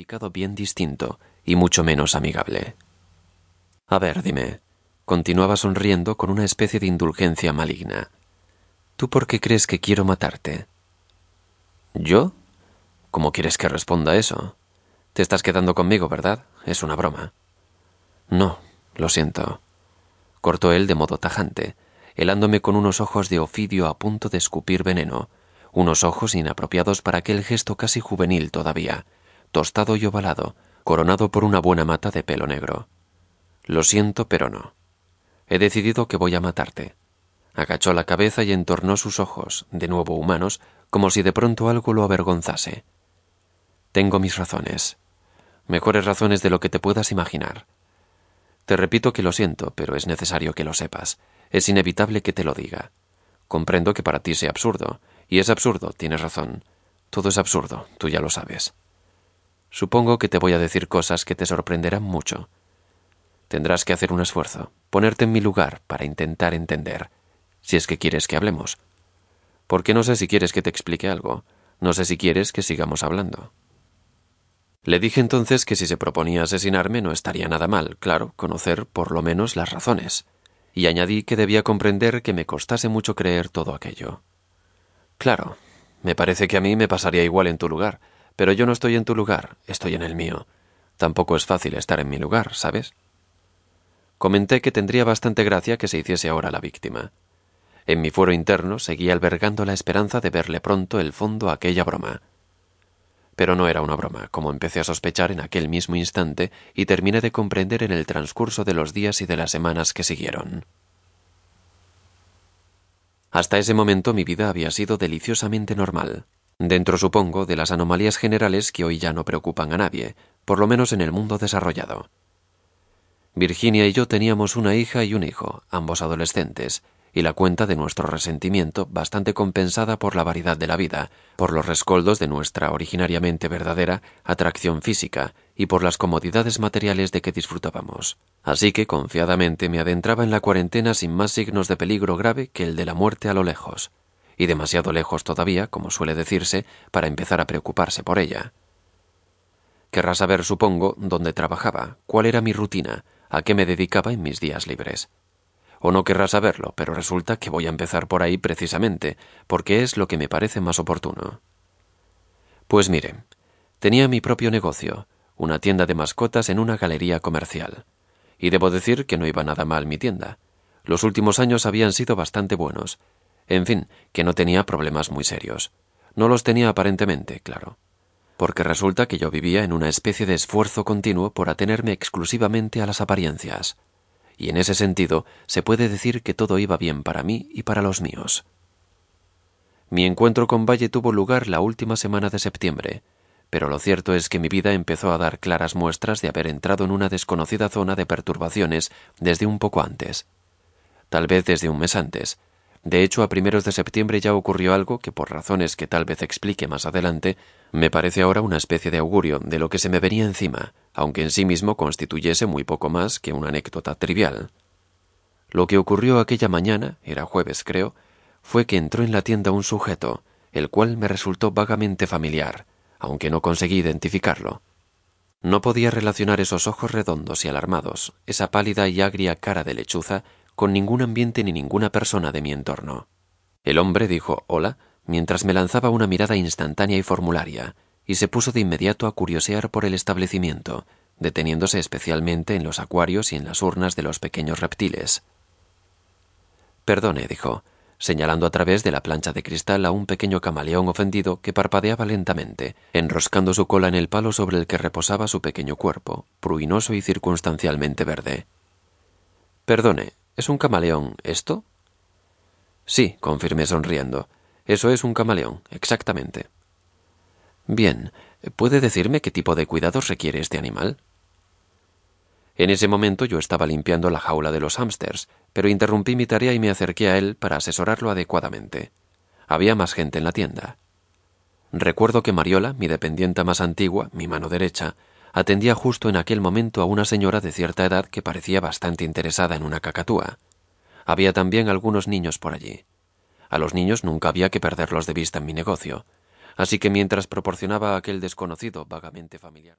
significado bien distinto y mucho menos amigable. A ver, dime, continuaba sonriendo con una especie de indulgencia maligna. ¿Tú por qué crees que quiero matarte? ¿Yo? ¿Cómo quieres que responda eso? Te estás quedando conmigo, ¿verdad? Es una broma. No, lo siento. Cortó él de modo tajante, helándome con unos ojos de ofidio a punto de escupir veneno, unos ojos inapropiados para aquel gesto casi juvenil todavía, tostado y ovalado, coronado por una buena mata de pelo negro. Lo siento, pero no. He decidido que voy a matarte. Agachó la cabeza y entornó sus ojos, de nuevo humanos, como si de pronto algo lo avergonzase. Tengo mis razones. Mejores razones de lo que te puedas imaginar. Te repito que lo siento, pero es necesario que lo sepas. Es inevitable que te lo diga. Comprendo que para ti sea absurdo, y es absurdo, tienes razón. Todo es absurdo, tú ya lo sabes. Supongo que te voy a decir cosas que te sorprenderán mucho. Tendrás que hacer un esfuerzo, ponerte en mi lugar para intentar entender, si es que quieres que hablemos. Porque no sé si quieres que te explique algo, no sé si quieres que sigamos hablando. Le dije entonces que si se proponía asesinarme no estaría nada mal, claro, conocer por lo menos las razones, y añadí que debía comprender que me costase mucho creer todo aquello. Claro, me parece que a mí me pasaría igual en tu lugar, pero yo no estoy en tu lugar, estoy en el mío. Tampoco es fácil estar en mi lugar, ¿sabes? Comenté que tendría bastante gracia que se hiciese ahora la víctima. En mi fuero interno seguía albergando la esperanza de verle pronto el fondo a aquella broma. Pero no era una broma, como empecé a sospechar en aquel mismo instante y terminé de comprender en el transcurso de los días y de las semanas que siguieron. Hasta ese momento mi vida había sido deliciosamente normal, dentro supongo de las anomalías generales que hoy ya no preocupan a nadie, por lo menos en el mundo desarrollado. Virginia y yo teníamos una hija y un hijo, ambos adolescentes, y la cuenta de nuestro resentimiento bastante compensada por la variedad de la vida, por los rescoldos de nuestra originariamente verdadera atracción física y por las comodidades materiales de que disfrutábamos. Así que confiadamente me adentraba en la cuarentena sin más signos de peligro grave que el de la muerte a lo lejos, y demasiado lejos todavía, como suele decirse, para empezar a preocuparse por ella. Querrá saber, supongo, dónde trabajaba, cuál era mi rutina, a qué me dedicaba en mis días libres o no querrá saberlo, pero resulta que voy a empezar por ahí precisamente, porque es lo que me parece más oportuno. Pues mire, tenía mi propio negocio, una tienda de mascotas en una galería comercial. Y debo decir que no iba nada mal mi tienda. Los últimos años habían sido bastante buenos. En fin, que no tenía problemas muy serios. No los tenía aparentemente, claro. Porque resulta que yo vivía en una especie de esfuerzo continuo por atenerme exclusivamente a las apariencias y en ese sentido se puede decir que todo iba bien para mí y para los míos. Mi encuentro con Valle tuvo lugar la última semana de septiembre, pero lo cierto es que mi vida empezó a dar claras muestras de haber entrado en una desconocida zona de perturbaciones desde un poco antes, tal vez desde un mes antes, de hecho, a primeros de septiembre ya ocurrió algo que, por razones que tal vez explique más adelante, me parece ahora una especie de augurio de lo que se me venía encima, aunque en sí mismo constituyese muy poco más que una anécdota trivial. Lo que ocurrió aquella mañana, era jueves creo, fue que entró en la tienda un sujeto, el cual me resultó vagamente familiar, aunque no conseguí identificarlo. No podía relacionar esos ojos redondos y alarmados, esa pálida y agria cara de lechuza, con ningún ambiente ni ninguna persona de mi entorno. El hombre dijo hola mientras me lanzaba una mirada instantánea y formularia, y se puso de inmediato a curiosear por el establecimiento, deteniéndose especialmente en los acuarios y en las urnas de los pequeños reptiles. Perdone, dijo, señalando a través de la plancha de cristal a un pequeño camaleón ofendido que parpadeaba lentamente, enroscando su cola en el palo sobre el que reposaba su pequeño cuerpo, pruinoso y circunstancialmente verde. Perdone, ¿Es un camaleón esto? Sí, confirmé sonriendo. Eso es un camaleón, exactamente. Bien, ¿puede decirme qué tipo de cuidados requiere este animal? En ese momento yo estaba limpiando la jaula de los hámsters, pero interrumpí mi tarea y me acerqué a él para asesorarlo adecuadamente. Había más gente en la tienda. Recuerdo que Mariola, mi dependienta más antigua, mi mano derecha, atendía justo en aquel momento a una señora de cierta edad que parecía bastante interesada en una cacatúa. Había también algunos niños por allí. A los niños nunca había que perderlos de vista en mi negocio, así que mientras proporcionaba a aquel desconocido vagamente familiar.